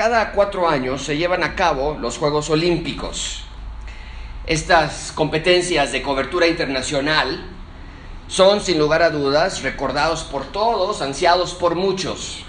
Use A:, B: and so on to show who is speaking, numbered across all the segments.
A: cada cuatro años se llevan a cabo los Juegos Olímpicos. Estas competencias de cobertura internacional son, sin lugar a dudas, recordados por todos, ansiados por muchos.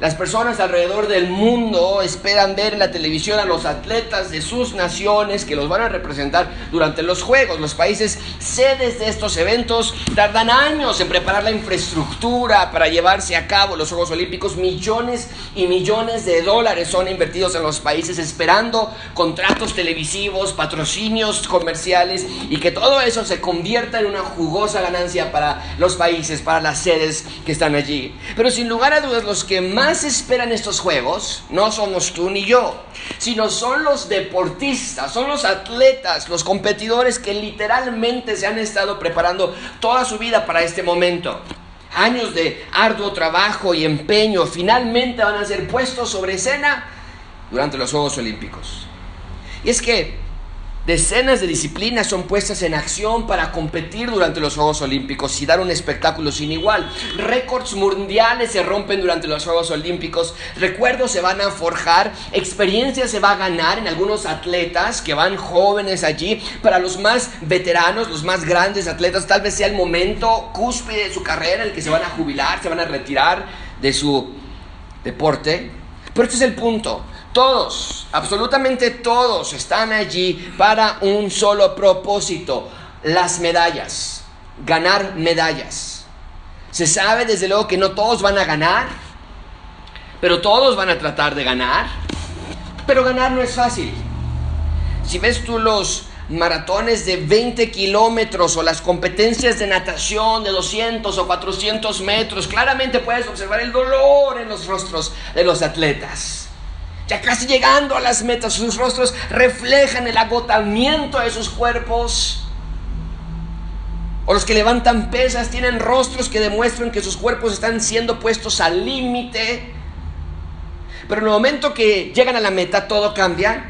A: Las personas alrededor del mundo esperan ver en la televisión a los atletas de sus naciones que los van a representar durante los Juegos. Los países sedes de estos eventos tardan años en preparar la infraestructura para llevarse a cabo los Juegos Olímpicos. Millones y millones de dólares son invertidos en los países esperando contratos televisivos, patrocinios comerciales y que todo eso se convierta en una jugosa ganancia para los países, para las sedes que están allí. Pero sin lugar a dudas los que más esperan estos juegos no somos tú ni yo, sino son los deportistas, son los atletas, los competidores que literalmente se han estado preparando toda su vida para este momento. Años de arduo trabajo y empeño finalmente van a ser puestos sobre escena durante los Juegos Olímpicos. Y es que Decenas de disciplinas son puestas en acción para competir durante los Juegos Olímpicos y dar un espectáculo sin igual. Récords mundiales se rompen durante los Juegos Olímpicos, recuerdos se van a forjar, experiencia se va a ganar en algunos atletas que van jóvenes allí. Para los más veteranos, los más grandes atletas, tal vez sea el momento cúspide de su carrera en el que se van a jubilar, se van a retirar de su deporte. Pero este es el punto. Todos, absolutamente todos están allí para un solo propósito, las medallas, ganar medallas. Se sabe desde luego que no todos van a ganar, pero todos van a tratar de ganar. Pero ganar no es fácil. Si ves tú los maratones de 20 kilómetros o las competencias de natación de 200 o 400 metros, claramente puedes observar el dolor en los rostros de los atletas ya casi llegando a las metas, sus rostros reflejan el agotamiento de sus cuerpos. O los que levantan pesas tienen rostros que demuestran que sus cuerpos están siendo puestos al límite. Pero en el momento que llegan a la meta, todo cambia.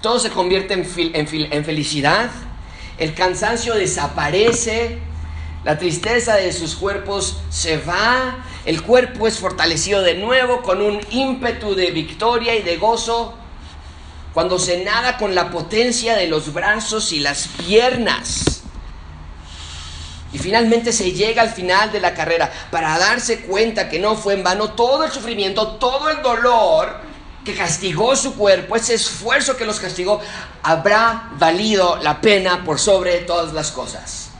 A: Todo se convierte en, en felicidad. El cansancio desaparece. La tristeza de sus cuerpos se va el cuerpo es fortalecido de nuevo con un ímpetu de victoria y de gozo cuando se nada con la potencia de los brazos y las piernas. Y finalmente se llega al final de la carrera para darse cuenta que no fue en vano todo el sufrimiento, todo el dolor que castigó su cuerpo, ese esfuerzo que los castigó, habrá valido la pena por sobre todas las cosas.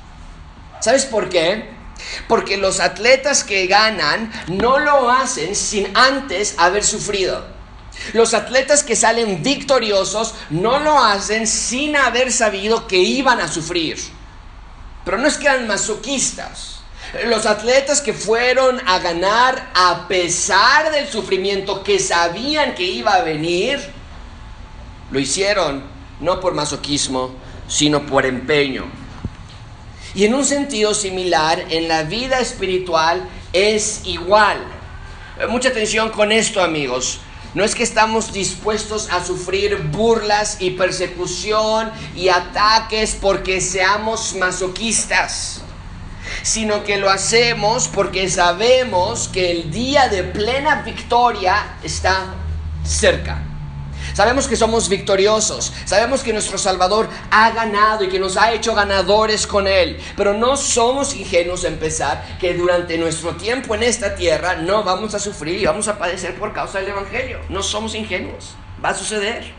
A: ¿Sabes por qué? Porque los atletas que ganan no lo hacen sin antes haber sufrido. Los atletas que salen victoriosos no lo hacen sin haber sabido que iban a sufrir. Pero no es que eran masoquistas. Los atletas que fueron a ganar a pesar del sufrimiento que sabían que iba a venir, lo hicieron no por masoquismo, sino por empeño. Y en un sentido similar, en la vida espiritual es igual. Eh, mucha atención con esto, amigos. No es que estamos dispuestos a sufrir burlas y persecución y ataques porque seamos masoquistas, sino que lo hacemos porque sabemos que el día de plena victoria está cerca. Sabemos que somos victoriosos, sabemos que nuestro Salvador ha ganado y que nos ha hecho ganadores con Él, pero no somos ingenuos en pensar que durante nuestro tiempo en esta tierra no vamos a sufrir y vamos a padecer por causa del Evangelio. No somos ingenuos, va a suceder.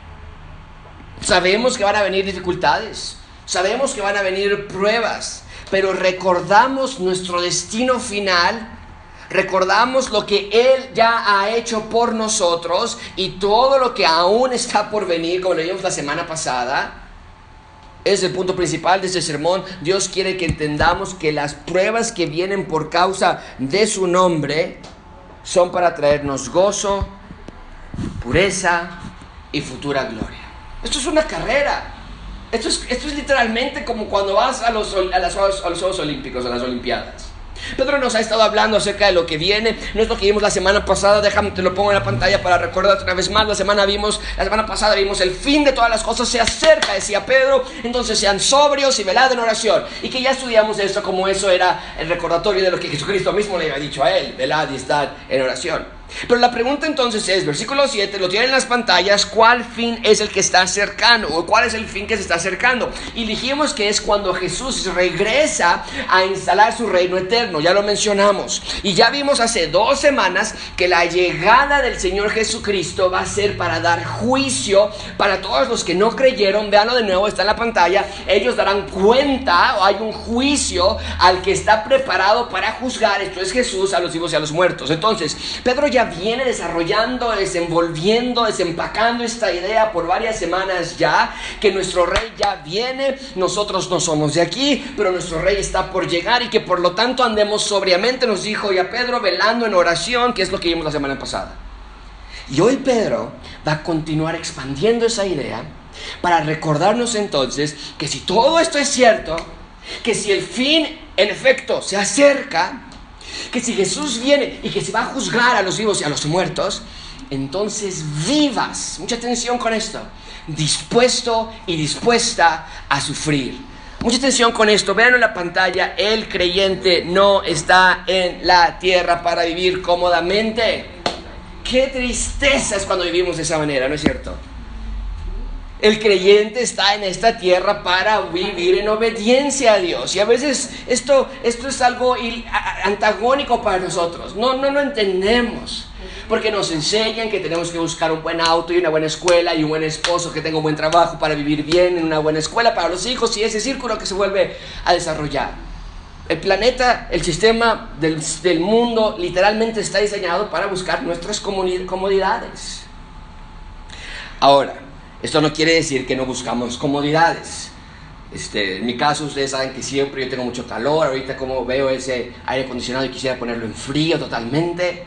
A: Sabemos que van a venir dificultades, sabemos que van a venir pruebas, pero recordamos nuestro destino final recordamos lo que Él ya ha hecho por nosotros y todo lo que aún está por venir, como leímos la semana pasada, es el punto principal de este sermón. Dios quiere que entendamos que las pruebas que vienen por causa de su nombre son para traernos gozo, pureza y futura gloria. Esto es una carrera. Esto es, esto es literalmente como cuando vas a los, a, a los Juegos Olímpicos, a las Olimpiadas. Pedro nos ha estado hablando acerca de lo que viene. No es lo que vimos la semana pasada. Déjame, te lo pongo en la pantalla para recordar una vez más. La semana vimos, la semana pasada vimos el fin de todas las cosas se acerca, decía Pedro. Entonces sean sobrios y velad en oración. Y que ya estudiamos esto como eso era el recordatorio de lo que Jesucristo mismo le había dicho a él. Velad y estad en oración. Pero la pregunta entonces es, versículo 7, lo tienen en las pantallas, ¿cuál fin es el que está cercano? ¿O cuál es el fin que se está acercando? Y dijimos que es cuando Jesús regresa a instalar su reino eterno, ya lo mencionamos. Y ya vimos hace dos semanas que la llegada del Señor Jesucristo va a ser para dar juicio para todos los que no creyeron. Veanlo de nuevo, está en la pantalla. Ellos darán cuenta, o hay un juicio al que está preparado para juzgar, esto es Jesús, a los vivos y a los muertos. Entonces, Pedro viene desarrollando, desenvolviendo, desempacando esta idea por varias semanas ya, que nuestro rey ya viene, nosotros no somos de aquí, pero nuestro rey está por llegar y que por lo tanto andemos sobriamente, nos dijo ya Pedro, velando en oración, que es lo que vimos la semana pasada. Y hoy Pedro va a continuar expandiendo esa idea para recordarnos entonces que si todo esto es cierto, que si el fin en efecto se acerca, que si Jesús viene y que se va a juzgar a los vivos y a los muertos, entonces vivas, mucha atención con esto, dispuesto y dispuesta a sufrir. Mucha atención con esto, vean en la pantalla, el creyente no está en la tierra para vivir cómodamente. Qué tristeza es cuando vivimos de esa manera, ¿no es cierto? El creyente está en esta tierra para vivir en obediencia a Dios. Y a veces esto, esto es algo antagónico para nosotros. No, no lo entendemos. Porque nos enseñan que tenemos que buscar un buen auto y una buena escuela y un buen esposo que tenga un buen trabajo para vivir bien en una buena escuela para los hijos y ese círculo que se vuelve a desarrollar. El planeta, el sistema del, del mundo literalmente está diseñado para buscar nuestras comodidades. Ahora, esto no quiere decir que no buscamos comodidades. Este, en mi caso, ustedes saben que siempre yo tengo mucho calor. Ahorita, como veo ese aire acondicionado y quisiera ponerlo en frío totalmente.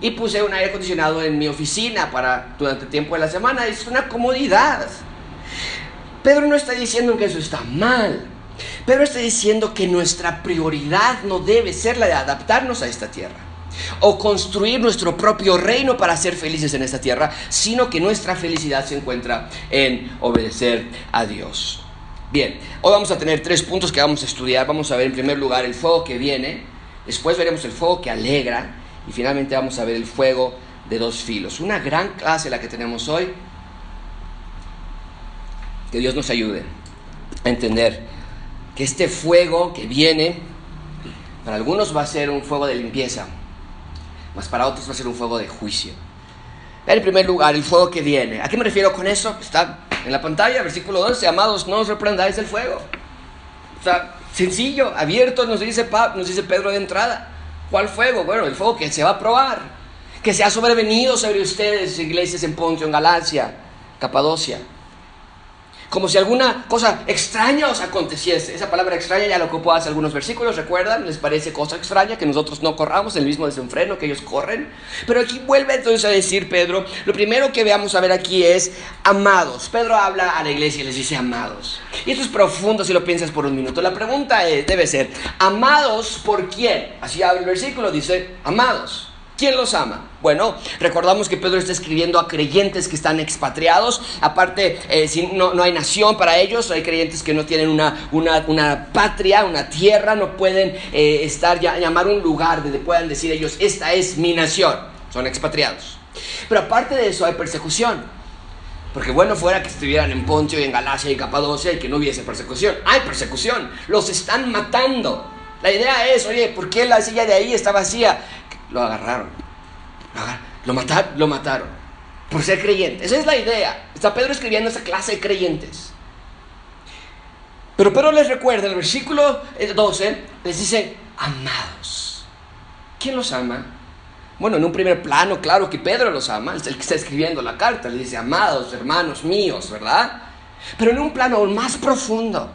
A: Y puse un aire acondicionado en mi oficina para durante el tiempo de la semana. Es una comodidad. Pedro no está diciendo que eso está mal. Pedro está diciendo que nuestra prioridad no debe ser la de adaptarnos a esta tierra o construir nuestro propio reino para ser felices en esta tierra, sino que nuestra felicidad se encuentra en obedecer a Dios. Bien, hoy vamos a tener tres puntos que vamos a estudiar. Vamos a ver en primer lugar el fuego que viene, después veremos el fuego que alegra y finalmente vamos a ver el fuego de dos filos. Una gran clase la que tenemos hoy. Que Dios nos ayude a entender que este fuego que viene, para algunos va a ser un fuego de limpieza, mas para otros va a ser un fuego de juicio. En primer lugar, el fuego que viene. ¿A qué me refiero con eso? Está en la pantalla, versículo 11, amados, no os reprendáis del fuego. O sencillo, abierto, nos dice, nos dice Pedro de entrada. ¿Cuál fuego? Bueno, el fuego que se va a probar, que se ha sobrevenido sobre ustedes, iglesias en Poncio, en Galacia, Capadocia como si alguna cosa extraña os aconteciese. Esa palabra extraña ya la ocupó hace algunos versículos, ¿recuerdan? ¿Les parece cosa extraña que nosotros no corramos el mismo desenfreno que ellos corren? Pero aquí vuelve entonces a decir Pedro, lo primero que veamos a ver aquí es amados. Pedro habla a la iglesia y les dice amados. Y esto es profundo si lo piensas por un minuto. La pregunta debe ser, ¿amados por quién? Así habla el versículo, dice, amados. ¿Quién los ama? Bueno, recordamos que Pedro está escribiendo a creyentes que están expatriados. Aparte, eh, no, no, hay nación para ellos, hay creyentes que no tienen una, una, patria, una tierra, no pueden eh, estar, ya, llamar un lugar donde puedan decir ellos, esta es mi nación. Son expatriados. Pero aparte de eso, hay persecución. Porque bueno fuera que estuvieran en Poncio y en Galacia y Capadocia y que no hubiese persecución. Hay persecución. Los están matando. La idea es, oye, ¿por qué la silla de ahí está vacía? Lo agarraron. Lo, mataron, lo mataron. Por ser creyente. Esa es la idea. Está Pedro escribiendo esa clase de creyentes. Pero Pedro les recuerda, el versículo 12 les dice, amados. ¿Quién los ama? Bueno, en un primer plano, claro que Pedro los ama, es el que está escribiendo la carta, le dice, amados, hermanos míos, ¿verdad? Pero en un plano más profundo,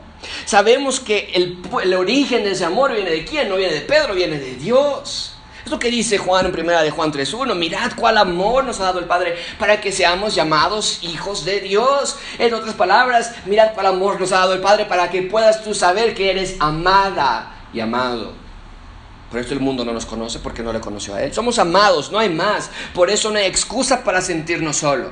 A: sabemos que el, el origen de ese amor viene de quién, no viene de Pedro, viene de Dios. Es lo que dice Juan en primera de Juan 3.1. Mirad cuál amor nos ha dado el Padre para que seamos llamados hijos de Dios. En otras palabras, mirad cuál amor nos ha dado el Padre para que puedas tú saber que eres amada y amado. Por eso el mundo no nos conoce porque no le conoció a Él. Somos amados, no hay más. Por eso no hay excusa para sentirnos solo.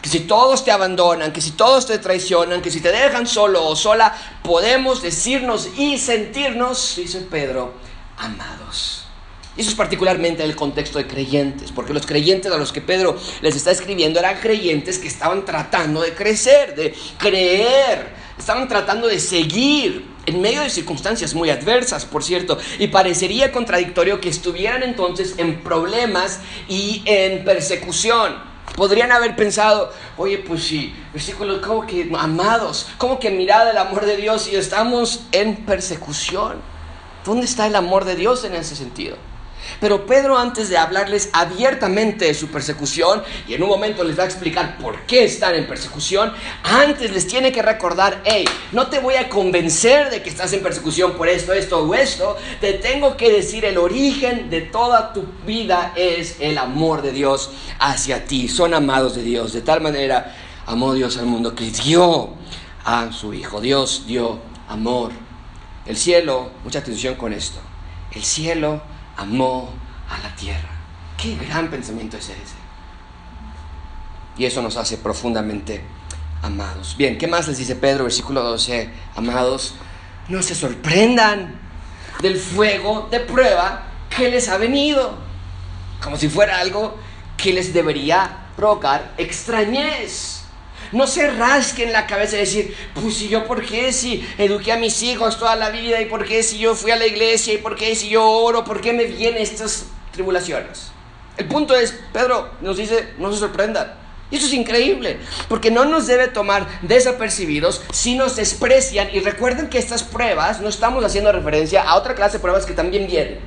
A: Que si todos te abandonan, que si todos te traicionan, que si te dejan solo o sola, podemos decirnos y sentirnos, dice Pedro, amados. Y eso es particularmente en el contexto de creyentes, porque los creyentes a los que Pedro les está escribiendo eran creyentes que estaban tratando de crecer, de creer, estaban tratando de seguir en medio de circunstancias muy adversas, por cierto, y parecería contradictorio que estuvieran entonces en problemas y en persecución. Podrían haber pensado, oye, pues sí, versículos como que amados, como que mirada el amor de Dios y estamos en persecución. ¿Dónde está el amor de Dios en ese sentido? Pero Pedro antes de hablarles abiertamente de su persecución, y en un momento les va a explicar por qué están en persecución, antes les tiene que recordar, hey, no te voy a convencer de que estás en persecución por esto, esto o esto, te tengo que decir el origen de toda tu vida es el amor de Dios hacia ti, son amados de Dios, de tal manera amó Dios al mundo que dio a su Hijo, Dios dio amor. El cielo, mucha atención con esto, el cielo amó a la tierra. Qué gran pensamiento es ese. Y eso nos hace profundamente amados. Bien, ¿qué más les dice Pedro, versículo 12? Amados, no se sorprendan del fuego de prueba que les ha venido, como si fuera algo que les debería provocar extrañez. No se rasquen la cabeza y decir, pues si yo por qué si eduqué a mis hijos toda la vida y por qué si yo fui a la iglesia y por qué si yo oro, por qué me vienen estas tribulaciones. El punto es, Pedro nos dice, no se sorprendan. Y eso es increíble, porque no nos debe tomar desapercibidos si nos desprecian. Y recuerden que estas pruebas, no estamos haciendo referencia a otra clase de pruebas que también vienen.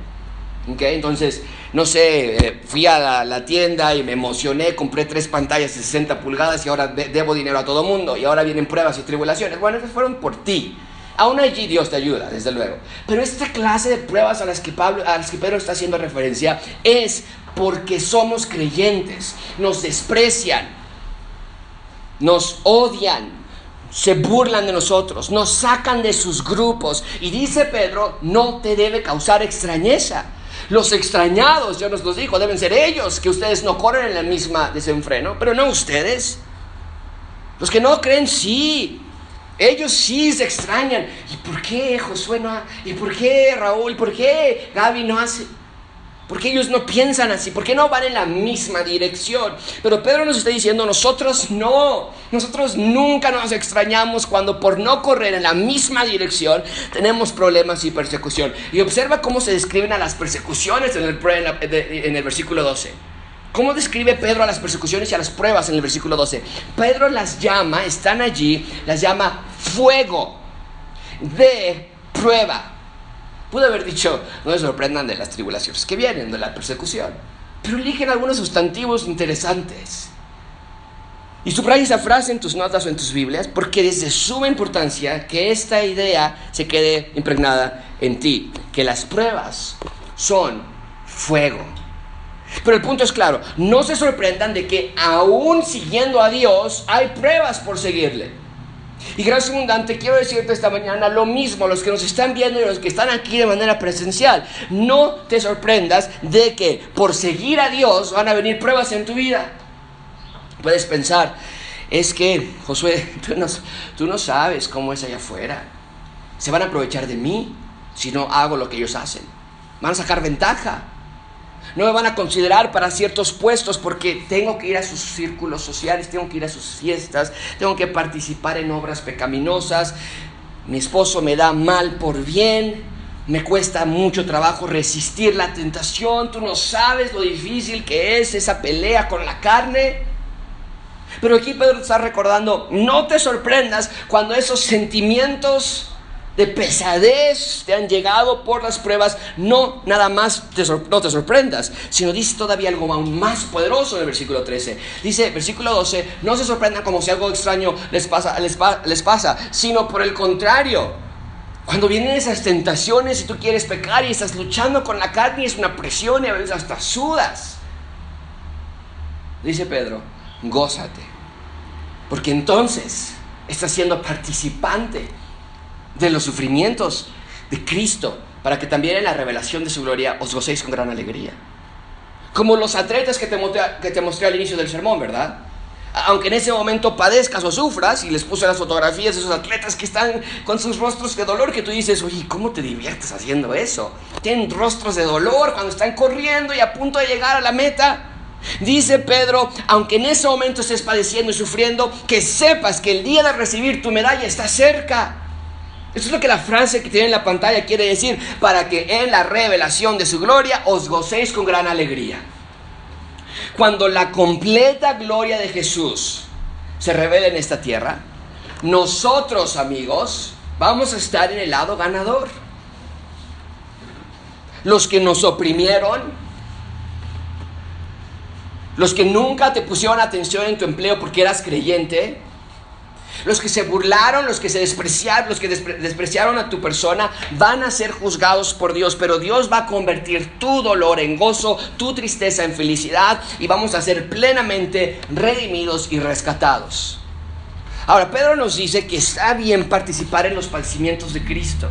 A: Okay, entonces, no sé, eh, fui a la, tienda y me emocioné, compré tres pantallas de 60 pulgadas y ahora debo dinero a todo mundo y ahora vienen pruebas y tribulaciones. Bueno, esas fueron por ti. Aún allí Dios te ayuda, desde luego. Pero esta clase de pruebas a las que, Pablo, a las que Pedro está haciendo referencia es porque somos creyentes, nos desprecian, nos odian, se burlan de nosotros, nos sacan de sus grupos. Y dice Pedro, no te debe causar extrañeza. Los extrañados, Dios nos los dijo, deben ser ellos, que ustedes no corren en la misma desenfreno, pero no ustedes. Los que no creen, sí. Ellos sí se extrañan. ¿Y por qué Josué no? ¿Y por qué Raúl? ¿Por qué Gaby no hace? Porque ellos no piensan así, porque no van en la misma dirección. Pero Pedro nos está diciendo, nosotros no, nosotros nunca nos extrañamos cuando por no correr en la misma dirección tenemos problemas y persecución. Y observa cómo se describen a las persecuciones en el, en el versículo 12. ¿Cómo describe Pedro a las persecuciones y a las pruebas en el versículo 12? Pedro las llama, están allí, las llama fuego de prueba. Pudo haber dicho, no se sorprendan de las tribulaciones que vienen, de la persecución. Pero eligen algunos sustantivos interesantes. Y subraya esa frase en tus notas o en tus Biblias porque es de suma importancia que esta idea se quede impregnada en ti, que las pruebas son fuego. Pero el punto es claro, no se sorprendan de que aún siguiendo a Dios hay pruebas por seguirle. Y gracias abundante, quiero decirte esta mañana lo mismo, los que nos están viendo y los que están aquí de manera presencial. No te sorprendas de que por seguir a Dios van a venir pruebas en tu vida. Puedes pensar, es que, Josué, tú no, tú no sabes cómo es allá afuera. Se van a aprovechar de mí si no hago lo que ellos hacen. Van a sacar ventaja no me van a considerar para ciertos puestos porque tengo que ir a sus círculos sociales, tengo que ir a sus fiestas, tengo que participar en obras pecaminosas, mi esposo me da mal por bien, me cuesta mucho trabajo resistir la tentación, tú no sabes lo difícil que es esa pelea con la carne. Pero aquí Pedro está recordando, no te sorprendas cuando esos sentimientos de pesadez te han llegado por las pruebas, no nada más te no te sorprendas, sino dice todavía algo aún más poderoso en el versículo 13. Dice, versículo 12, no se sorprendan como si algo extraño les pasa, les, pasa, sino por el contrario. Cuando vienen esas tentaciones y tú quieres pecar y estás luchando con la carne y es una presión y a veces hasta sudas. Dice Pedro, gózate, porque entonces estás siendo participante de los sufrimientos de Cristo, para que también en la revelación de su gloria os gocéis con gran alegría. Como los atletas que te, que te mostré al inicio del sermón, ¿verdad? aunque en ese momento padezcas o sufras, y les puse las fotografías de esos atletas que están con sus rostros de dolor, que tú dices, oye, ¿cómo te diviertes haciendo eso? Tienen rostros de dolor cuando están corriendo y a punto de llegar a la meta. Dice Pedro, aunque en ese momento estés padeciendo y sufriendo, que sepas que el día de recibir tu medalla está cerca. Eso es lo que la frase que tiene en la pantalla quiere decir, para que en la revelación de su gloria os gocéis con gran alegría. Cuando la completa gloria de Jesús se revela en esta tierra, nosotros amigos vamos a estar en el lado ganador. Los que nos oprimieron, los que nunca te pusieron atención en tu empleo porque eras creyente, los que se burlaron, los que se despreciaron, los que despreciaron a tu persona, van a ser juzgados por Dios, pero Dios va a convertir tu dolor en gozo, tu tristeza en felicidad y vamos a ser plenamente redimidos y rescatados. Ahora, Pedro nos dice que está bien participar en los padecimientos de Cristo.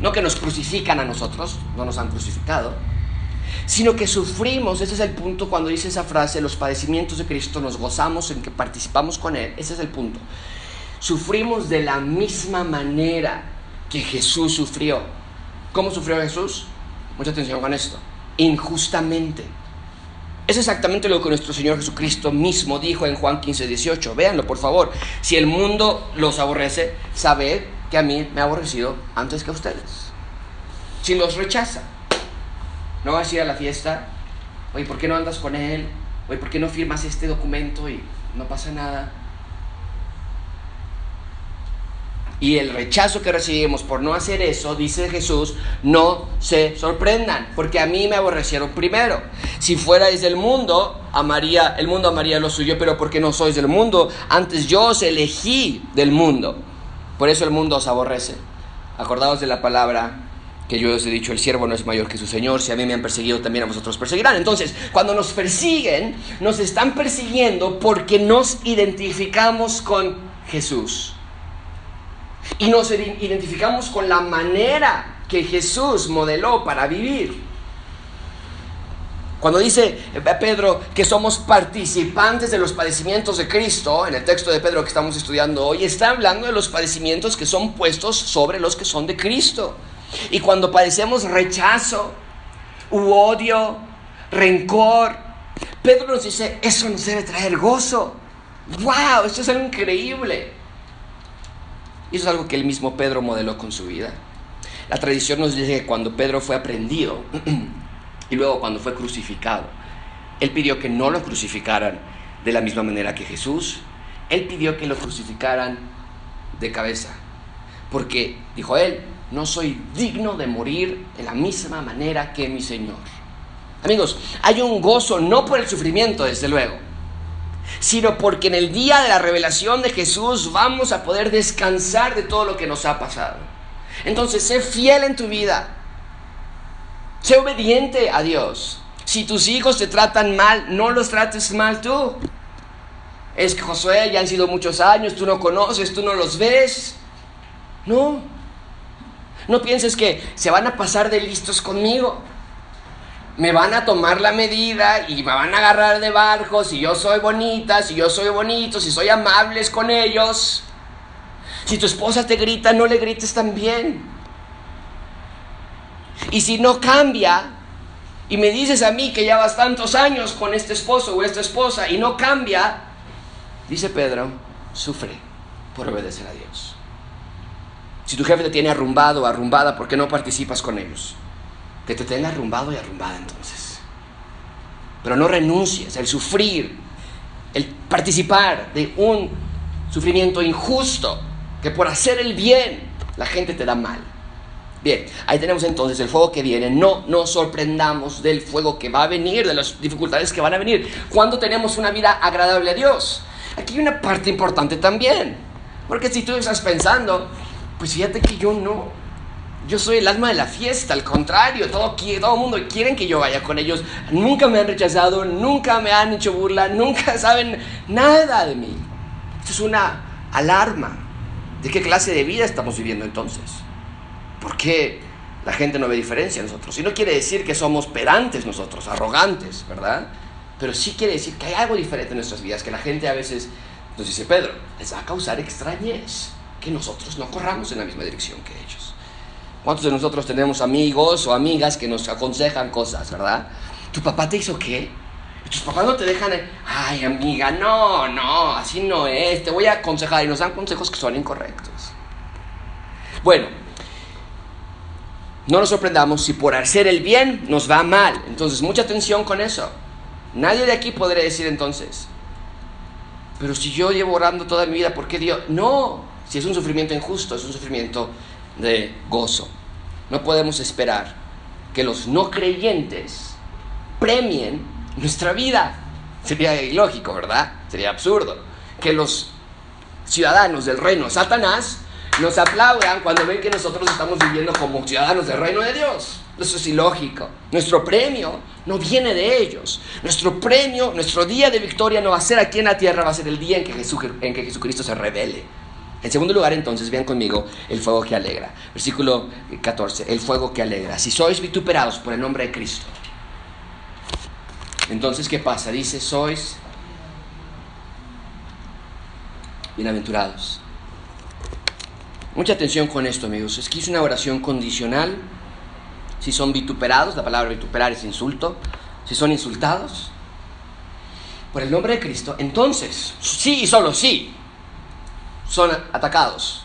A: No que nos crucifican a nosotros, no nos han crucificado sino que sufrimos, ese es el punto cuando dice esa frase, los padecimientos de Cristo, nos gozamos en que participamos con Él, ese es el punto. Sufrimos de la misma manera que Jesús sufrió. ¿Cómo sufrió Jesús? Mucha atención con esto. Injustamente. Es exactamente lo que nuestro Señor Jesucristo mismo dijo en Juan 15, 18. Véanlo, por favor. Si el mundo los aborrece, sabed que a mí me ha aborrecido antes que a ustedes. Si los rechaza, no vas a ir a la fiesta, oye, ¿por qué no andas con él? Oye, ¿por qué no firmas este documento y no pasa nada? Y el rechazo que recibimos por no hacer eso, dice Jesús, no se sorprendan, porque a mí me aborrecieron primero. Si fuerais del mundo, amaría, el mundo amaría lo suyo, pero porque no sois del mundo, antes yo os elegí del mundo. Por eso el mundo os aborrece. Acordaos de la palabra que yo os he dicho, el siervo no es mayor que su Señor, si a mí me han perseguido, también a vosotros perseguirán. Entonces, cuando nos persiguen, nos están persiguiendo porque nos identificamos con Jesús. Y nos identificamos con la manera que Jesús modeló para vivir. Cuando dice Pedro que somos participantes de los padecimientos de Cristo, en el texto de Pedro que estamos estudiando hoy, está hablando de los padecimientos que son puestos sobre los que son de Cristo. Y cuando padecemos rechazo, odio, rencor, Pedro nos dice, eso nos debe traer gozo. ¡Wow! Esto es algo increíble. Y eso es algo que el mismo Pedro modeló con su vida. La tradición nos dice que cuando Pedro fue aprendido y luego cuando fue crucificado, él pidió que no lo crucificaran de la misma manera que Jesús. Él pidió que lo crucificaran de cabeza. Porque, dijo él, no soy digno de morir de la misma manera que mi Señor. Amigos, hay un gozo no por el sufrimiento, desde luego, sino porque en el día de la revelación de Jesús vamos a poder descansar de todo lo que nos ha pasado. Entonces, sé fiel en tu vida. Sé obediente a Dios. Si tus hijos te tratan mal, no los trates mal tú. Es que Josué ya han sido muchos años, tú no conoces, tú no los ves. No, no pienses que se van a pasar de listos conmigo. Me van a tomar la medida y me van a agarrar de barco si yo soy bonita, si yo soy bonito, si soy amables con ellos. Si tu esposa te grita, no le grites también. Y si no cambia, y me dices a mí que ya vas tantos años con este esposo o esta esposa y no cambia, dice Pedro, sufre por obedecer a Dios. Si tu jefe te tiene arrumbado o arrumbada, ¿por qué no participas con ellos? Que te tenga arrumbado y arrumbada entonces. Pero no renuncies, el sufrir, el participar de un sufrimiento injusto, que por hacer el bien la gente te da mal. Bien, ahí tenemos entonces el fuego que viene. No nos sorprendamos del fuego que va a venir, de las dificultades que van a venir. Cuando tenemos una vida agradable a Dios. Aquí hay una parte importante también. Porque si tú estás pensando, pues fíjate que yo no. Yo soy el alma de la fiesta, al contrario, todo, todo el mundo quieren que yo vaya con ellos. Nunca me han rechazado, nunca me han hecho burla, nunca saben nada de mí. Esto es una alarma. ¿De qué clase de vida estamos viviendo entonces? ¿Por qué la gente no ve diferencia en nosotros? Y no quiere decir que somos pedantes nosotros, arrogantes, ¿verdad? pero sí quiere decir que hay algo diferente en nuestras vidas, que la gente a veces nos dice, Pedro, les va a causar extrañez que nosotros no corramos en la misma dirección que ellos. ¿Cuántos de nosotros tenemos amigos o amigas que nos aconsejan cosas, verdad? ¿Tu papá te hizo qué? Tus papás no te dejan, ay amiga, no, no, así no es, te voy a aconsejar y nos dan consejos que son incorrectos. Bueno, no nos sorprendamos si por hacer el bien nos va mal. Entonces, mucha atención con eso. Nadie de aquí podría decir entonces, pero si yo llevo orando toda mi vida, ¿por qué Dios? No, si es un sufrimiento injusto, es un sufrimiento de gozo. No podemos esperar que los no creyentes premien nuestra vida. Sería ilógico, ¿verdad? Sería absurdo. Que los ciudadanos del reino Satanás nos aplaudan cuando ven que nosotros estamos viviendo como ciudadanos del reino de Dios. Eso es ilógico. Nuestro premio no viene de ellos. Nuestro premio, nuestro día de victoria no va a ser aquí en la tierra, va a ser el día en que, en que Jesucristo se revele. En segundo lugar, entonces, vean conmigo el fuego que alegra. Versículo 14, el fuego que alegra. Si sois vituperados por el nombre de Cristo, entonces, ¿qué pasa? Dice, sois bienaventurados. Mucha atención con esto, amigos. Es que es una oración condicional. Si son vituperados, la palabra vituperar es insulto. Si son insultados por el nombre de Cristo, entonces, sí y solo sí, son atacados,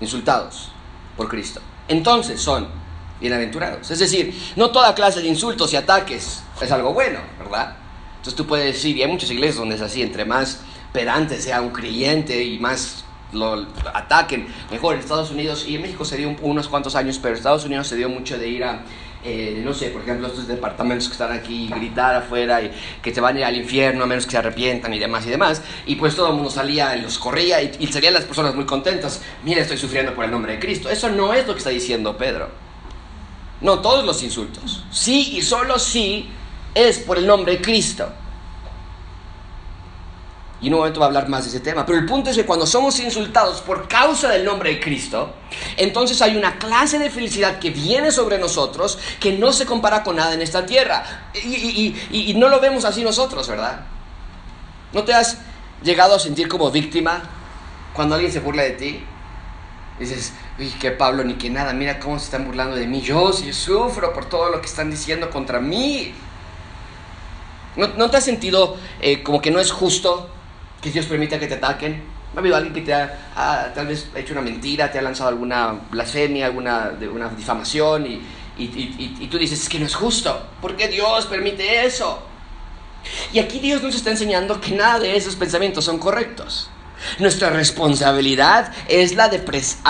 A: insultados por Cristo. Entonces son bienaventurados. Es decir, no toda clase de insultos y ataques es algo bueno, ¿verdad? Entonces tú puedes decir, y hay muchas iglesias donde es así, entre más pedante sea un creyente y más lo ataquen, mejor. En Estados Unidos y en México se dio unos cuantos años, pero en Estados Unidos se dio mucho de ir a, eh, no sé, por ejemplo, estos departamentos que están aquí, gritar afuera y que se van a ir al infierno a menos que se arrepientan y demás y demás. Y pues todo el mundo salía y los corría y, y salían las personas muy contentas. Mira, estoy sufriendo por el nombre de Cristo. Eso no es lo que está diciendo Pedro. No todos los insultos. Sí y solo sí es por el nombre de Cristo. Y en un momento va a hablar más de ese tema. Pero el punto es que cuando somos insultados por causa del nombre de Cristo, entonces hay una clase de felicidad que viene sobre nosotros que no se compara con nada en esta tierra. Y, no lo vemos así nosotros, ¿verdad? ¿No te has llegado a sentir como víctima cuando alguien se burla de ti? Dices, uy, que Pablo ni que nada, mira cómo se están burlando de mí. Yo sí sufro por todo lo que están diciendo contra mí. ¿No, te has sentido eh, como que no es justo que Dios permita que te ataquen? ¿Ha habido alguien que te ha, tal vez hecho una mentira, te ha lanzado alguna blasfemia, alguna una difamación y, y, tú dices, es que no es justo? ¿Por qué Dios permite eso? Y aquí Dios nos está enseñando que nada de esos pensamientos son correctos. Nuestra responsabilidad es la de,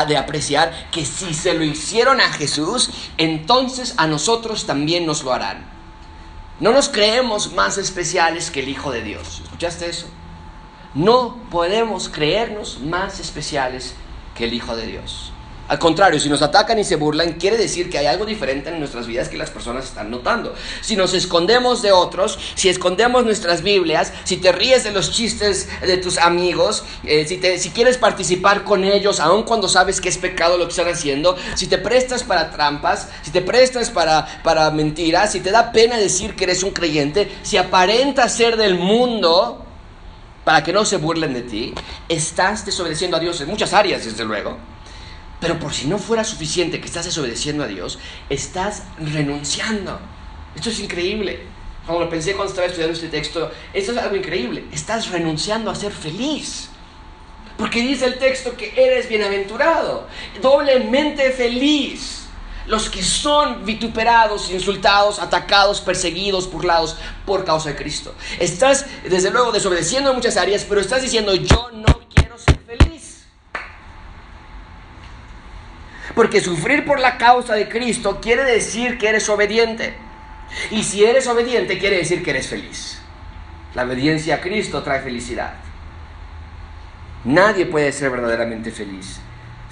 A: de, apreciar que si se lo hicieron a Jesús, entonces a nosotros también nos lo harán. No nos creemos más especiales que el Hijo de Dios. ¿Escuchaste eso? No podemos creernos más especiales que el Hijo de Dios. Al contrario, si nos atacan y se burlan, quiere decir que hay algo diferente en nuestras vidas que las personas están notando. Si nos escondemos de otros, si escondemos nuestras Biblias, si te ríes de los chistes de tus amigos, eh, si, te, si quieres participar con ellos, aun cuando sabes que es pecado lo que están haciendo, si te prestas para trampas, si te prestas para, para mentiras, si te da pena decir que eres un creyente, si aparentas ser del mundo, para que no se burlen de ti, estás desobedeciendo a Dios en muchas áreas, desde luego. Pero por si no fuera suficiente que estás desobedeciendo a Dios, estás renunciando. Esto es increíble. Como lo pensé cuando estaba estudiando este texto, esto es algo increíble. Estás renunciando a ser feliz. Porque dice el texto que eres bienaventurado, doblemente feliz. Los que son vituperados, insultados, atacados, perseguidos, burlados por causa de Cristo. Estás, desde luego, desobedeciendo en muchas áreas, pero estás diciendo, yo no quiero ser feliz. Porque sufrir por la causa de Cristo quiere decir que eres obediente. Y si eres obediente quiere decir que eres feliz. La obediencia a Cristo trae felicidad. Nadie puede ser verdaderamente feliz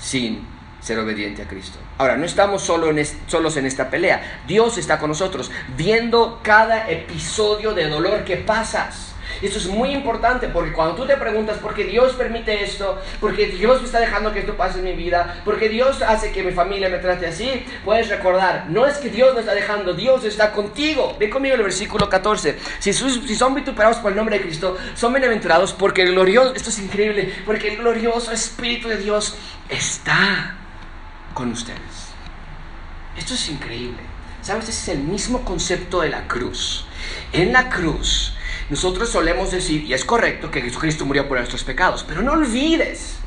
A: sin ser obediente a Cristo. Ahora, no estamos solo en solos en esta pelea. Dios está con nosotros, viendo cada episodio de dolor que pasas esto es muy importante porque cuando tú te preguntas por qué Dios permite esto, por qué Dios me está dejando que esto pase en mi vida, por qué Dios hace que mi familia me trate así, puedes recordar, no es que Dios me está dejando, Dios está contigo. Ve conmigo el versículo 14. Si, si son vituperados por el nombre de Cristo, son bienaventurados porque el glorioso, esto es increíble, porque el glorioso Espíritu de Dios está con ustedes. Esto es increíble. ¿Sabes? Ese es el mismo concepto de la cruz. En la cruz, nosotros solemos decir, y es correcto, que Jesucristo murió por nuestros pecados, pero no olvides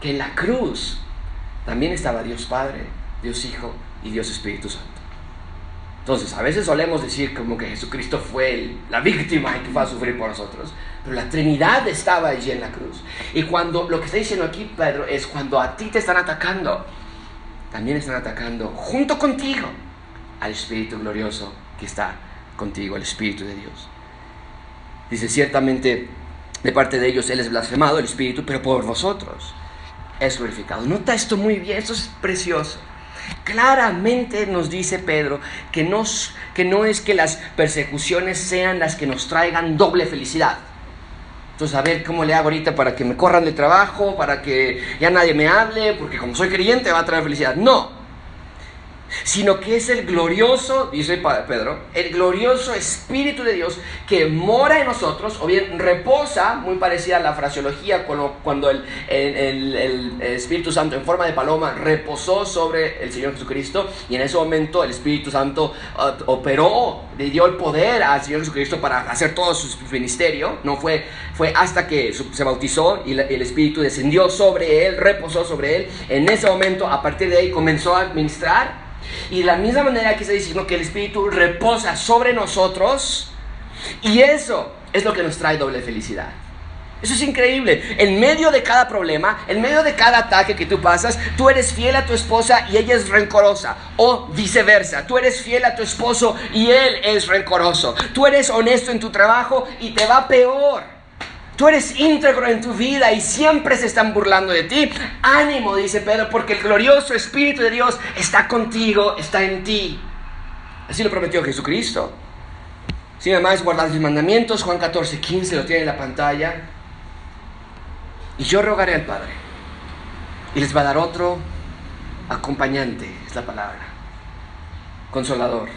A: que en la cruz también estaba Dios Padre, Dios Hijo y Dios Espíritu Santo. Entonces, a veces solemos decir como que Jesucristo fue la víctima que fue a sufrir por nosotros, pero la Trinidad estaba allí en la cruz. Y cuando lo que está diciendo aquí Pedro es cuando a ti te están atacando, también están atacando junto contigo al Espíritu glorioso que está contigo, el Espíritu de Dios. Dice, ciertamente de parte de ellos Él es blasfemado, el Espíritu, pero por vosotros es glorificado. Nota esto muy bien, esto es precioso. Claramente nos dice Pedro que, nos, que no es que las persecuciones sean las que nos traigan doble felicidad. Entonces, a ver cómo le hago ahorita para que me corran de trabajo, para que ya nadie me hable, porque como soy creyente va a traer felicidad. No, sino que es el glorioso, dice Pedro, el glorioso Espíritu de Dios que mora en nosotros, o bien reposa, muy parecida a la fraseología cuando, el, el, Espíritu Santo en forma de paloma reposó sobre el Señor Jesucristo, y en ese momento el Espíritu Santo uh, operó, le dio el poder al Señor Jesucristo para hacer todo su ministerio, no fue, fue hasta que se bautizó y el Espíritu descendió sobre él, reposó sobre él, en ese momento, a partir de ahí comenzó a administrar y de la misma manera que está diciendo que el Espíritu reposa sobre nosotros, y eso es lo que nos trae doble felicidad. Eso es increíble. En medio de cada problema, en medio de cada ataque que tú pasas, tú eres fiel a tu esposa y ella es rencorosa. O viceversa, tú eres fiel a tu esposo y él es rencoroso. Tú eres honesto en tu trabajo y te va peor. Tú eres íntegro en tu vida y siempre se están burlando de ti. Ánimo, dice Pedro, porque el glorioso Espíritu de Dios está contigo, está en ti. Así lo prometió Jesucristo. Si además guardar mis mandamientos, Juan 14, 15 lo tiene en la pantalla. Y yo rogaré al Padre. Y les va a dar otro acompañante, es la palabra. Consolador.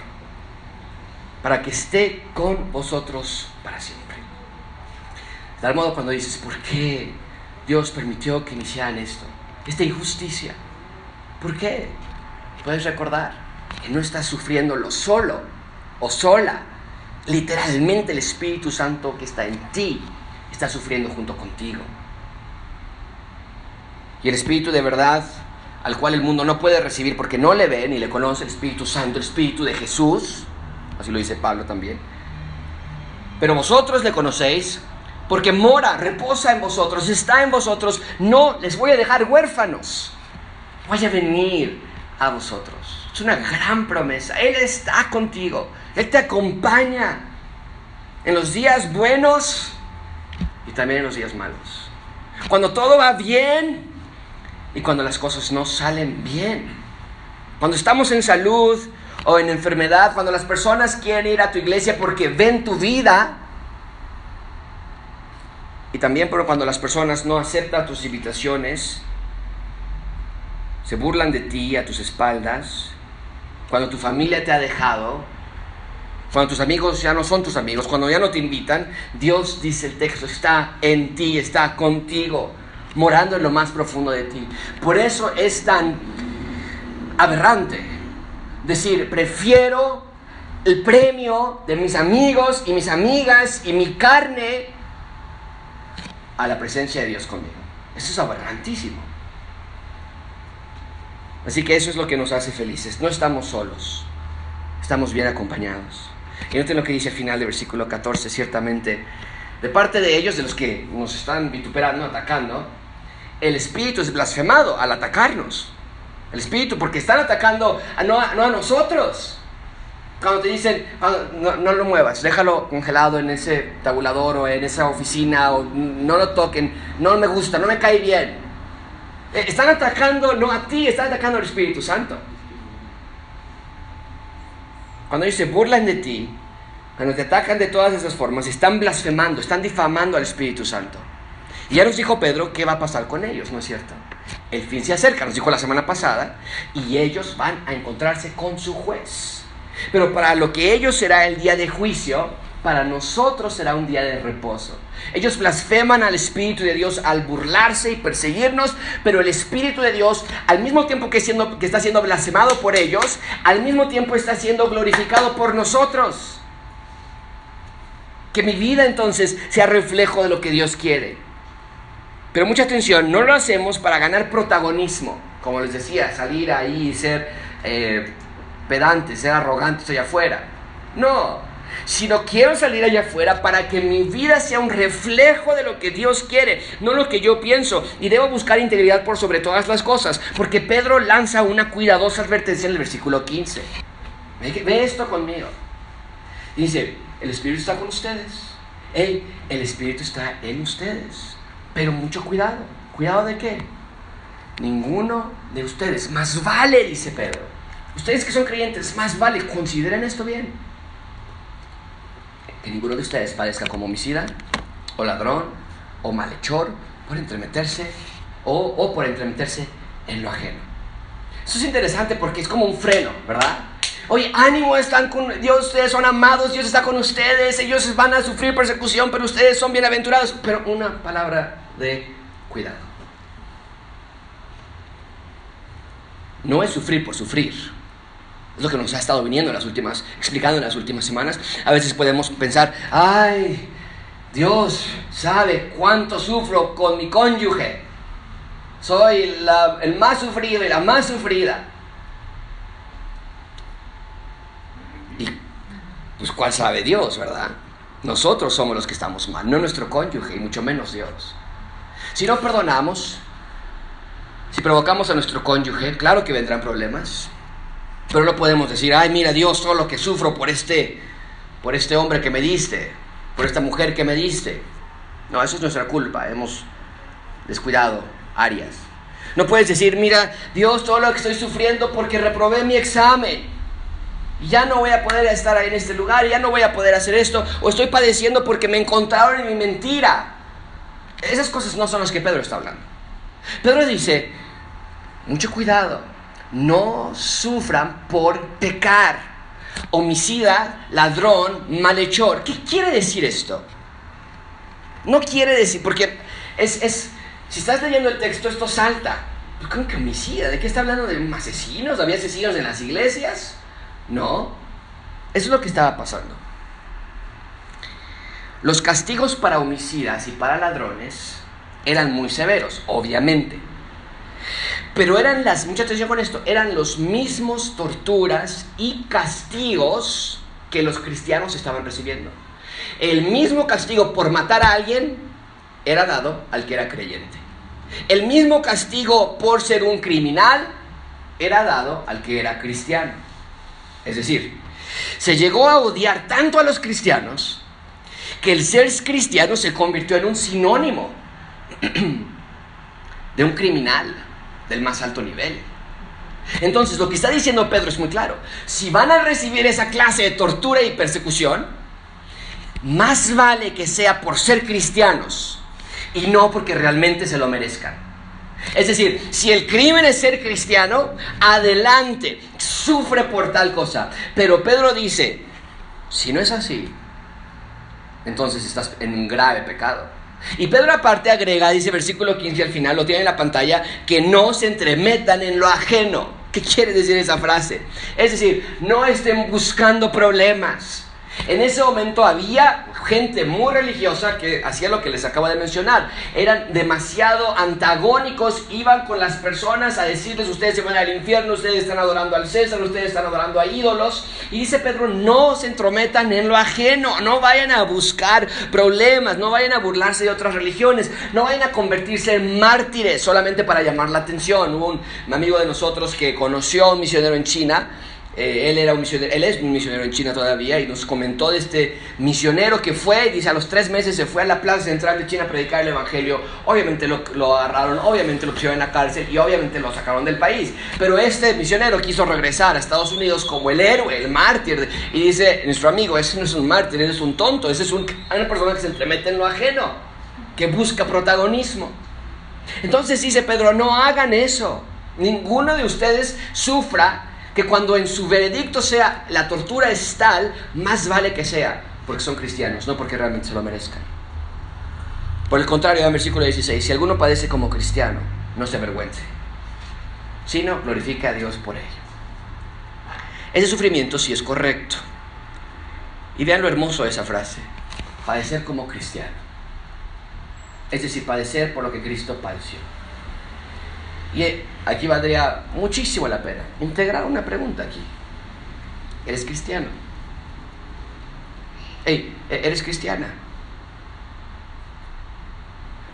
A: Para que esté con vosotros para siempre. Tal modo cuando dices, ¿por qué Dios permitió que iniciaran esto? Esta injusticia. ¿Por qué? Puedes recordar que no estás sufriéndolo solo o sola. Literalmente el Espíritu Santo que está en ti está sufriendo junto contigo. Y el Espíritu de verdad, al cual el mundo no puede recibir porque no le ve ni le conoce, el Espíritu Santo, el Espíritu de Jesús, así lo dice Pablo también. Pero vosotros le conocéis porque mora, reposa en vosotros, está en vosotros. No les voy a dejar huérfanos. Voy a venir a vosotros. Es una gran promesa. Él está contigo. Él te acompaña en los días buenos y también en los días malos. Cuando todo va bien y cuando las cosas no salen bien. Cuando estamos en salud o en enfermedad, cuando las personas quieren ir a tu iglesia porque ven tu vida y también pero cuando las personas no aceptan tus invitaciones, se burlan de ti a tus espaldas, cuando tu familia te ha dejado, cuando tus amigos ya no son tus amigos, cuando ya no te invitan, Dios dice el texto, está en ti, está contigo, morando en lo más profundo de ti. Por eso es tan aberrante decir, prefiero el premio de mis amigos y mis amigas y mi carne a la presencia de Dios conmigo. Eso es aberrantísimo. Así que eso es lo que nos hace felices. No estamos solos, estamos bien acompañados. Y noten lo que dice al final del versículo 14, ciertamente, de parte de ellos, de los que nos están vituperando, atacando, el Espíritu es blasfemado al atacarnos. El Espíritu, porque están atacando a, no, no a nosotros, cuando te dicen, ah, no, lo muevas, déjalo congelado en ese tabulador o en esa oficina o no lo toquen, no me gusta, no me cae bien. Eh, están atacando no a ti, están atacando al Espíritu Santo. Cuando ellos se burlan de ti, cuando te atacan de todas esas formas, están blasfemando, están difamando al Espíritu Santo. Y ya nos dijo Pedro qué va a pasar con ellos, ¿no es cierto? El fin se acerca, nos dijo la semana pasada, y ellos van a encontrarse con su juez. Pero para lo que ellos será el día de juicio, para nosotros será un día de reposo. Ellos blasfeman al Espíritu de Dios al burlarse y perseguirnos, pero el Espíritu de Dios, al mismo tiempo que, siendo, que está siendo blasfemado por ellos, al mismo tiempo está siendo glorificado por nosotros. Que mi vida entonces sea reflejo de lo que Dios quiere. Pero mucha atención, no lo hacemos para ganar protagonismo, como les decía, salir ahí y ser eh, pedantes, ser arrogantes allá afuera. No, sino quiero salir allá afuera para que mi vida sea un reflejo de lo que Dios quiere, no lo que yo pienso. Y debo buscar integridad por sobre todas las cosas, porque Pedro lanza una cuidadosa advertencia en el versículo 15. Ve, esto conmigo. Dice, el Espíritu está con ustedes. el Espíritu está en ustedes. Pero mucho cuidado. ¿Cuidado de qué? Ninguno de ustedes. Más vale, dice Pedro. Ustedes que son creyentes, más vale, consideren esto bien que ninguno de ustedes padezca como homicida, o ladrón, o malhechor, por entremeterse, o, por entremeterse en lo ajeno. Eso es interesante porque es como un freno, ¿verdad? Oye, ánimo, están con Dios, ustedes son amados, Dios está con ustedes, ellos van a sufrir persecución, pero ustedes son bienaventurados. Pero una palabra de cuidado. No es sufrir por sufrir es lo que nos ha estado viniendo en las últimas, explicando en las últimas semanas. A veces podemos pensar, ay, Dios sabe cuánto sufro con mi cónyuge. Soy el más sufrido y la más sufrida. Y pues cuál sabe Dios, ¿verdad? Nosotros somos los que estamos mal, no nuestro cónyuge y mucho menos Dios. Si no perdonamos, si provocamos a nuestro cónyuge, claro que vendrán problemas. Pero no podemos decir, ay, mira Dios, todo lo que sufro por este, por este hombre que me diste, por esta mujer que me diste. No, eso es nuestra culpa, hemos descuidado áreas. No puedes decir, mira Dios, todo lo que estoy sufriendo porque reprobé mi examen. Ya no voy a poder estar en este lugar, ya no voy a poder hacer esto, o estoy padeciendo porque me encontraron en mi mentira. Esas cosas no son las que Pedro está hablando. Pedro dice, mucho cuidado no sufran por pecar. Homicida, ladrón, malhechor. ¿Qué quiere decir esto? No quiere decir, porque es, es si estás leyendo el texto, esto salta. ¿Cómo que homicida? ¿De qué está hablando? ¿De asesinos? ¿Había asesinos en las iglesias? No. Eso es lo que estaba pasando. Los castigos para homicidas y para ladrones eran muy severos, obviamente. Pero eran las, mucha atención con esto, eran los mismos torturas y castigos que los cristianos estaban recibiendo. El mismo castigo por matar a alguien era dado al que era creyente. El mismo castigo por ser un criminal era dado al que era cristiano. Es decir, se llegó a odiar tanto a los cristianos que el ser cristiano se convirtió en un sinónimo de un criminal del más alto nivel. Entonces, lo que está diciendo Pedro es muy claro. Si van a recibir esa clase de tortura y persecución, más vale que sea por ser cristianos y no porque realmente se lo merezcan. Es decir, si el crimen es ser cristiano, adelante, sufre por tal cosa. Pero Pedro dice, si no es así, entonces estás en un grave pecado. Y Pedro aparte agrega, dice versículo 15 al final, lo tiene en la pantalla, que no se entremetan en lo ajeno. ¿Qué quiere decir esa frase? Es decir, no estén buscando problemas. En ese momento había gente muy religiosa que hacía lo que les acabo de mencionar. Eran demasiado antagónicos, iban con las personas a decirles, ustedes se van al infierno, ustedes están adorando al César, ustedes están adorando a ídolos. Y dice Pedro, no se entrometan en lo ajeno, no vayan a buscar problemas, no vayan a burlarse de otras religiones, no vayan a convertirse en mártires solamente para llamar la atención. Hubo un amigo de nosotros que conoció a un misionero en China eh, él era un misionero, él es un misionero en China todavía y nos comentó de este misionero que fue, dice, a los tres meses se fue a la plaza central de China a predicar el evangelio. Obviamente lo, lo agarraron, obviamente lo pusieron en la cárcel y obviamente lo sacaron del país. Pero este misionero quiso regresar a Estados Unidos como el héroe, el mártir. Y dice, nuestro amigo, ese no es un mártir, ese es un tonto, ese es un, una persona que se entremete en lo ajeno, que busca protagonismo. Entonces dice Pedro, no hagan eso. Ninguno de ustedes sufra que cuando en su veredicto sea la tortura es tal, más vale que sea porque son cristianos, no porque realmente se lo merezcan. Por el contrario, en el versículo 16, si alguno padece como cristiano, no se avergüence, sino glorifique a Dios por ello. Ese sufrimiento sí es correcto. Y vean lo hermoso de esa frase, padecer como cristiano. Es decir, padecer por lo que Cristo padeció. Y aquí valdría muchísimo la pena integrar una pregunta aquí. ¿Eres cristiano? Hey, e-, ¿eres cristiana?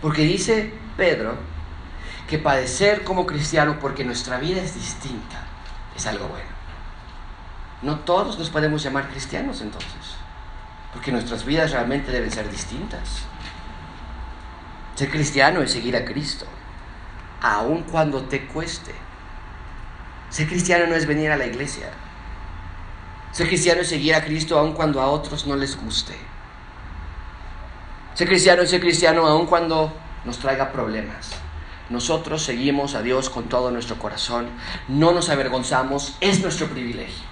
A: Porque dice Pedro que padecer como cristiano porque nuestra vida es distinta es algo bueno. No todos nos podemos llamar cristianos entonces, porque nuestras vidas realmente deben ser distintas. Ser cristiano es seguir a Cristo aun cuando te cueste. Ser cristiano no es venir a la iglesia. Ser cristiano es seguir a Cristo aun cuando a otros no les guste. Ser cristiano es ser cristiano aun cuando nos traiga problemas. Nosotros seguimos a Dios con todo nuestro corazón, no nos avergonzamos, es nuestro privilegio.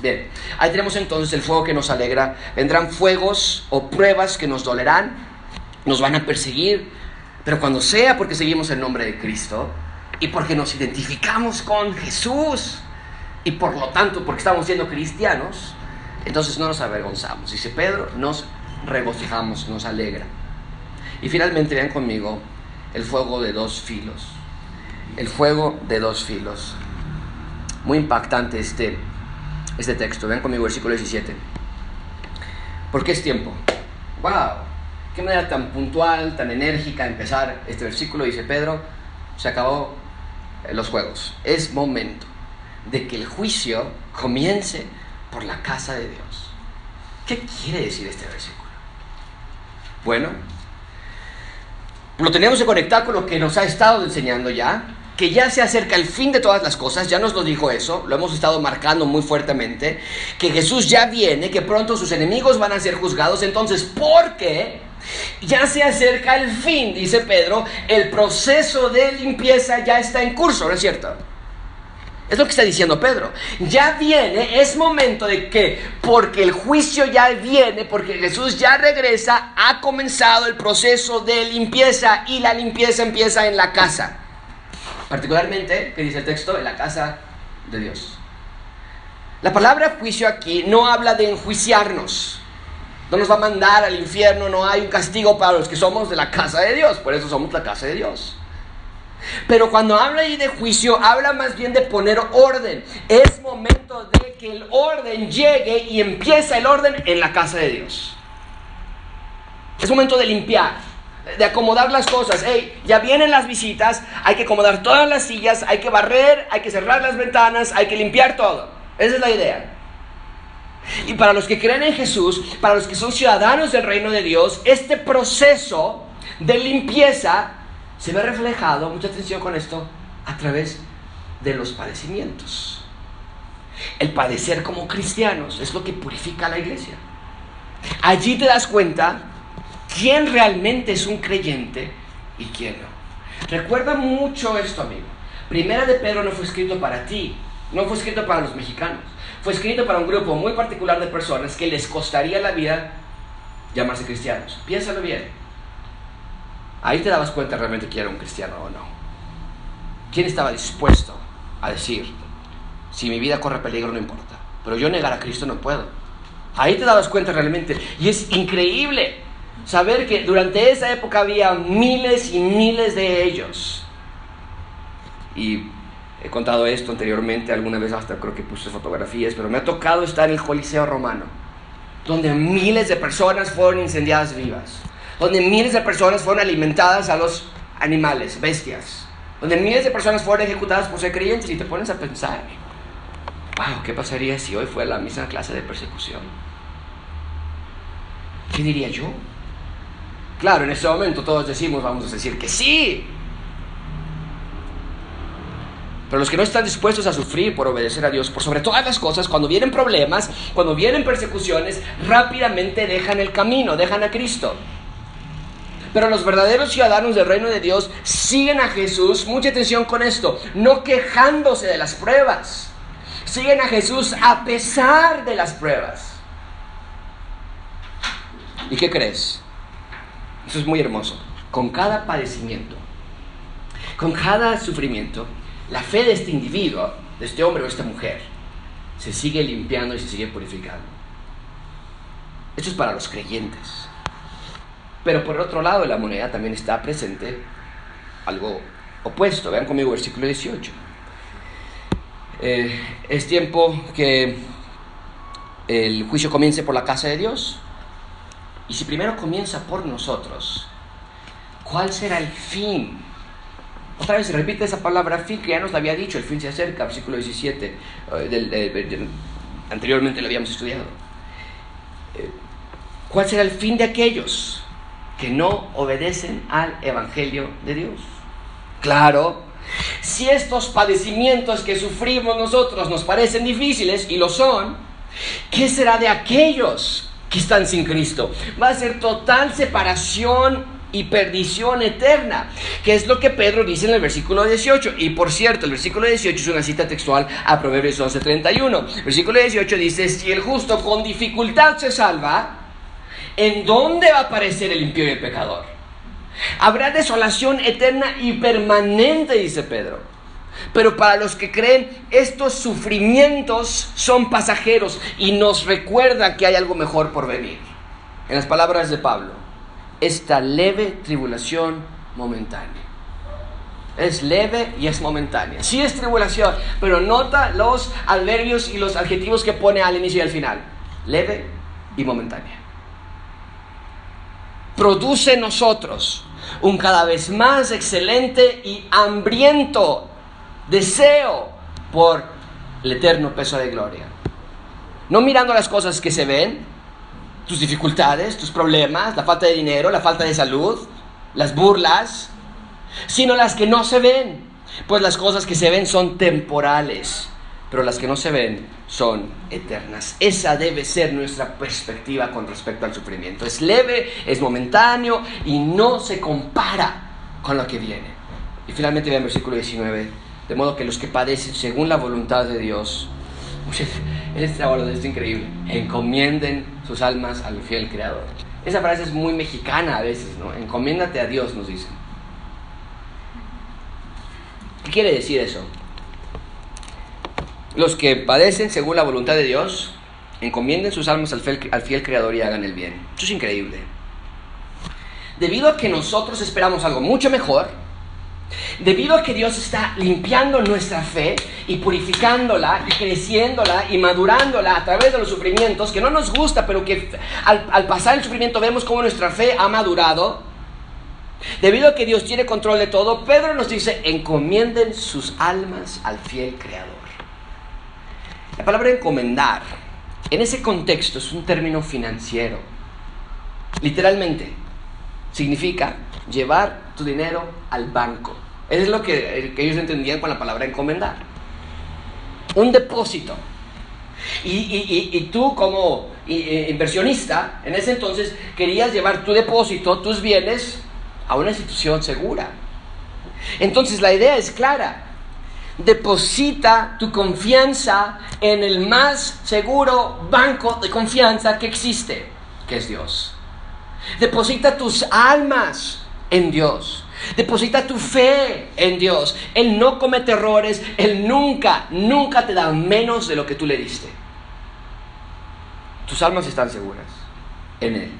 A: Bien, ahí tenemos entonces el fuego que nos alegra. Vendrán fuegos o pruebas que nos dolerán, nos van a perseguir, pero cuando sea porque seguimos el nombre de Cristo y porque nos identificamos con Jesús y por lo tanto porque estamos siendo cristianos, entonces no nos avergonzamos. Dice Pedro, nos regocijamos, nos alegra. Y finalmente vean conmigo el fuego de dos filos. El fuego de dos filos. Muy impactante este, este texto. Vean conmigo versículo 17. Porque es tiempo. ¡Wow! Qué manera tan puntual, tan enérgica empezar este versículo, dice Pedro, se acabó eh, los juegos. Es momento de que el juicio comience por la casa de Dios. ¿Qué quiere decir este versículo? Bueno, lo tenemos que conectar con lo que nos ha estado enseñando ya, que ya se acerca el fin de todas las cosas, ya nos lo dijo eso, lo hemos estado marcando muy fuertemente, que Jesús ya viene, que pronto sus enemigos van a ser juzgados, entonces, ¿por qué? Ya se acerca el fin, dice Pedro, el proceso de limpieza ya está en curso, ¿no es cierto? Es lo que está diciendo Pedro. Ya viene, es momento de que, porque el juicio ya viene, porque Jesús ya regresa, ha comenzado el proceso de limpieza y la limpieza empieza en la casa. Particularmente, que dice el texto, en la casa de Dios. La palabra juicio aquí no habla de enjuiciarnos. No nos va a mandar al infierno, no hay un castigo para los que somos de la casa de Dios, por eso somos la casa de Dios. Pero cuando habla ahí de juicio, habla más bien de poner orden. Es momento de que el orden llegue y empieza el orden en la casa de Dios. Es momento de limpiar, de acomodar las cosas. Hey, ya vienen las visitas, hay que acomodar todas las sillas, hay que barrer, hay que cerrar las ventanas, hay que limpiar todo. Esa es la idea. Y para los que creen en Jesús, para los que son ciudadanos del reino de Dios, este proceso de limpieza se ve reflejado, mucha atención con esto, a través de los padecimientos. El padecer como cristianos es lo que purifica la iglesia. Allí te das cuenta quién realmente es un creyente y quién no. Recuerda mucho esto, amigo. Primera de Pedro no fue escrito para ti, no fue escrito para los mexicanos fue escrito para un grupo muy particular de personas que les costaría la vida llamarse cristianos. Piénsalo bien. Ahí te dabas cuenta realmente que era un cristiano o no. ¿Quién estaba dispuesto a decir, si mi vida corre peligro no importa, pero yo negar a Cristo no puedo? Ahí te dabas cuenta realmente. Y es increíble saber que durante esa época había miles y miles de ellos. Y He contado esto anteriormente, alguna vez hasta creo que puse fotografías, pero me ha tocado estar en el Coliseo Romano, donde miles de personas fueron incendiadas vivas, donde miles de personas fueron alimentadas a los animales, bestias, donde miles de personas fueron ejecutadas por ser creyentes y te pones a pensar. wow, ¿qué pasaría si hoy fuera la misma clase de persecución? ¿Qué diría yo? Claro, en ese momento todos decimos, vamos a decir que sí. Pero los que no están dispuestos a sufrir por obedecer a Dios, por sobre todas las cosas, cuando vienen problemas, cuando vienen persecuciones, rápidamente dejan el camino, dejan a Cristo. Pero los verdaderos ciudadanos del reino de Dios siguen a Jesús, mucha atención con esto, no quejándose de las pruebas. Siguen a Jesús a pesar de las pruebas. ¿Y qué crees? Eso es muy hermoso. Con cada padecimiento, con cada sufrimiento, la fe de este individuo, de este hombre o esta mujer, se sigue limpiando y se sigue purificando. Esto es para los creyentes. Pero por el otro lado de la moneda también está presente algo opuesto. Vean conmigo versículo 18. Eh, es tiempo que el juicio comience por la casa de Dios. Y si primero comienza por nosotros, ¿cuál será el fin? Otra vez se repite esa palabra fin que ya nos la había dicho, el fin se acerca, versículo 17, eh, anteriormente lo habíamos estudiado. Eh, ¿Cuál será el fin de aquellos que no obedecen al Evangelio de Dios? Claro, si estos padecimientos que sufrimos nosotros nos parecen difíciles, y lo son, ¿qué será de aquellos que están sin Cristo? Va a ser total separación y perdición eterna, que es lo que Pedro dice en el versículo 18. Y por cierto, el versículo 18 es una cita textual a Proverbios 11:31. El versículo 18 dice, si el justo con dificultad se salva, ¿en dónde va a aparecer el impío y el pecador? Habrá desolación eterna y permanente, dice Pedro. Pero para los que creen, estos sufrimientos son pasajeros y nos recuerda que hay algo mejor por venir. En las palabras de Pablo, esta leve tribulación momentánea. Es leve y es momentánea. Sí es tribulación, pero nota los adverbios y los adjetivos que pone al inicio y al final. Leve y momentánea. Produce en nosotros un cada vez más excelente y hambriento deseo por el eterno peso de gloria. No mirando las cosas que se ven, tus dificultades, tus problemas, la falta de dinero, la falta de salud, las burlas, sino las que no se ven. Pues las cosas que se ven son temporales, pero las que no se ven son eternas. Esa debe ser nuestra perspectiva con respecto al sufrimiento. Es leve, es momentáneo y no se compara con lo que viene. Y finalmente vean versículo 19, de modo que los que padecen según la voluntad de Dios, este es increíble. Encomienden sus almas al fiel Creador. Esa frase es muy mexicana a veces, ¿no? Encomiéndate a Dios, nos dicen. ¿Qué quiere decir eso? Los que padecen según la voluntad de Dios, encomienden sus almas al fiel, Creador y hagan el bien. Eso es increíble. Debido a que nosotros esperamos algo mucho mejor, Debido a que Dios está limpiando nuestra fe y purificándola y creciéndola y madurándola a través de los sufrimientos, que no nos gusta, pero que al, pasar el sufrimiento vemos cómo nuestra fe ha madurado, debido a que Dios tiene control de todo, Pedro nos dice, encomienden sus almas al fiel Creador. La palabra encomendar, en ese contexto, es un término financiero. Literalmente, significa llevar tu dinero al banco. Eso es lo que, ellos entendían con la palabra encomendar. Un depósito. Y, tú como inversionista, en ese entonces querías llevar tu depósito, tus bienes, a una institución segura. Entonces la idea es clara. Deposita tu confianza en el más seguro banco de confianza que existe, que es Dios. Deposita tus almas en Dios. Deposita tu fe en Dios. Él no comete errores. Él nunca, nunca te da menos de lo que tú le diste. Tus almas están seguras en Él.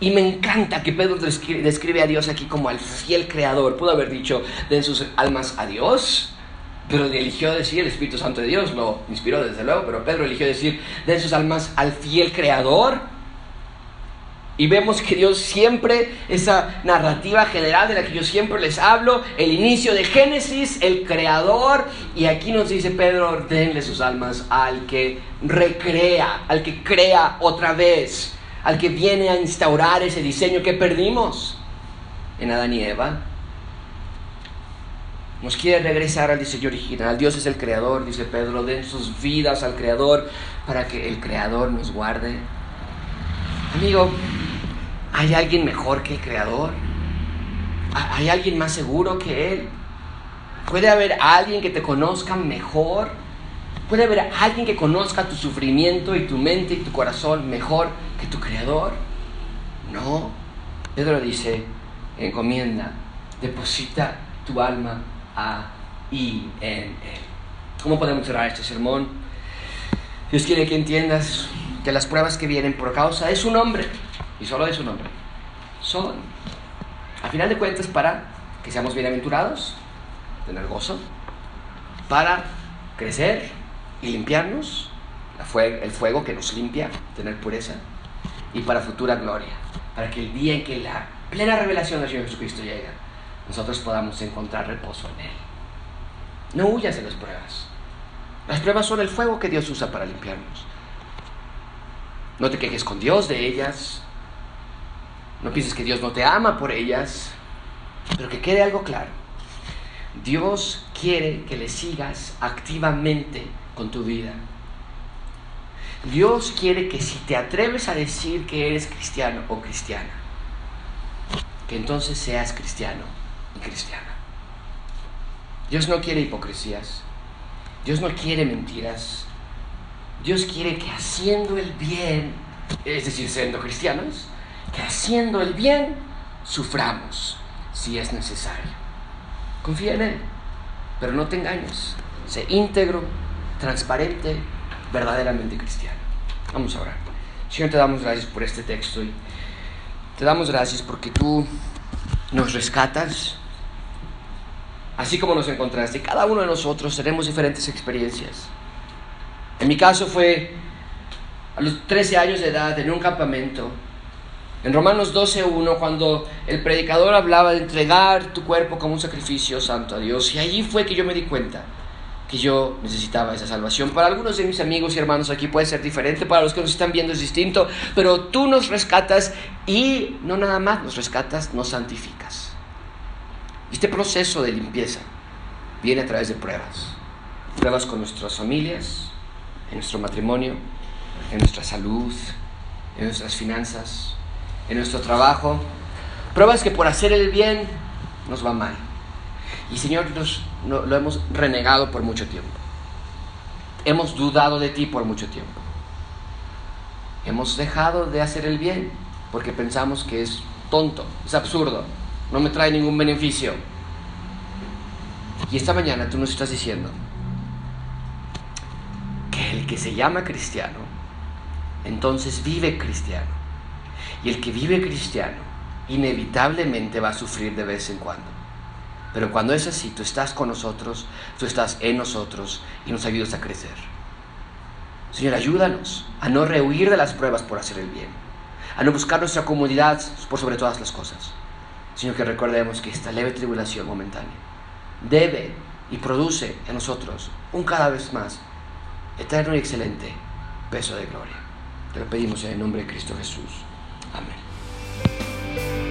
A: Y me encanta que Pedro describe, a Dios aquí como al fiel creador. Pudo haber dicho, den sus almas a Dios, pero eligió decir, el Espíritu Santo de Dios lo inspiró desde luego, pero Pedro eligió decir, den sus almas al fiel creador Y vemos que Dios siempre, esa narrativa general de la que yo siempre les hablo, el inicio de Génesis, el creador, y aquí nos dice Pedro, ordenle sus almas al que recrea, al que crea otra vez, al que viene a instaurar ese diseño que perdimos en Adán y Eva. Nos quiere regresar al diseño original. Dios es el creador, dice Pedro, den sus vidas al creador para que el creador nos guarde. Amigo, ¿Hay alguien mejor que el Creador? ¿Hay alguien más seguro que Él? ¿Puede haber alguien que te conozca mejor? ¿Puede haber alguien que conozca tu sufrimiento y tu mente y tu corazón mejor que tu Creador? No. Pedro dice, encomienda, deposita tu alma a y en Él. ¿Cómo podemos cerrar este sermón? Dios quiere que entiendas que las pruebas que vienen por causa de su nombre y solo de su nombre, son, a final de cuentas, para que seamos bienaventurados, tener gozo, para crecer y limpiarnos, el fuego que nos limpia, tener pureza, y para futura gloria, para que el día en que la plena revelación del Señor Jesucristo llegue, nosotros podamos encontrar reposo en Él. No huyas de las pruebas. Las pruebas son el fuego que Dios usa para limpiarnos. No te quejes con Dios de ellas. No pienses que Dios no te ama por ellas, pero que quede algo claro. Dios quiere que le sigas activamente con tu vida. Dios quiere que si te atreves a decir que eres cristiano o cristiana, que entonces seas cristiano y cristiana. Dios no quiere hipocresías. Dios no quiere mentiras. Dios quiere que haciendo el bien, es decir, siendo cristianos, que haciendo el bien suframos si es necesario. Confía en Él, pero no te engañes. Sé íntegro, transparente, verdaderamente cristiano. Vamos a orar. Señor, te damos gracias por este texto y te damos gracias porque tú nos rescatas, así como nos encontraste. Cada uno de nosotros tenemos diferentes experiencias. En mi caso fue a los 13 años de edad en un campamento en Romanos 12.1, cuando el predicador hablaba de entregar tu cuerpo como un sacrificio santo a Dios, y allí fue que yo me di cuenta que yo necesitaba esa salvación. Para algunos de mis amigos y hermanos aquí puede ser diferente, para los que nos están viendo es distinto, pero tú nos rescatas y no nada más nos rescatas, nos santificas. Este proceso de limpieza viene a través de pruebas. Pruebas con nuestras familias, en nuestro matrimonio, en nuestra salud, en nuestras finanzas, en nuestro trabajo, pruebas que por hacer el bien nos va mal. Y Señor, nos, lo hemos renegado por mucho tiempo. Hemos dudado de ti por mucho tiempo. Hemos dejado de hacer el bien porque pensamos que es tonto, es absurdo, no me trae ningún beneficio. Y esta mañana tú nos estás diciendo que el que se llama cristiano, entonces vive cristiano. Y el que vive cristiano inevitablemente va a sufrir de vez en cuando. Pero cuando es así, tú estás con nosotros, tú estás en nosotros y nos ayudas a crecer. Señor, ayúdanos a no rehuir de las pruebas por hacer el bien, a no buscar nuestra comodidad por sobre todas las cosas, sino que recordemos que esta leve tribulación momentánea debe y produce en nosotros un cada vez más eterno y excelente peso de gloria. Te lo pedimos en el nombre de Cristo Jesús. Amén.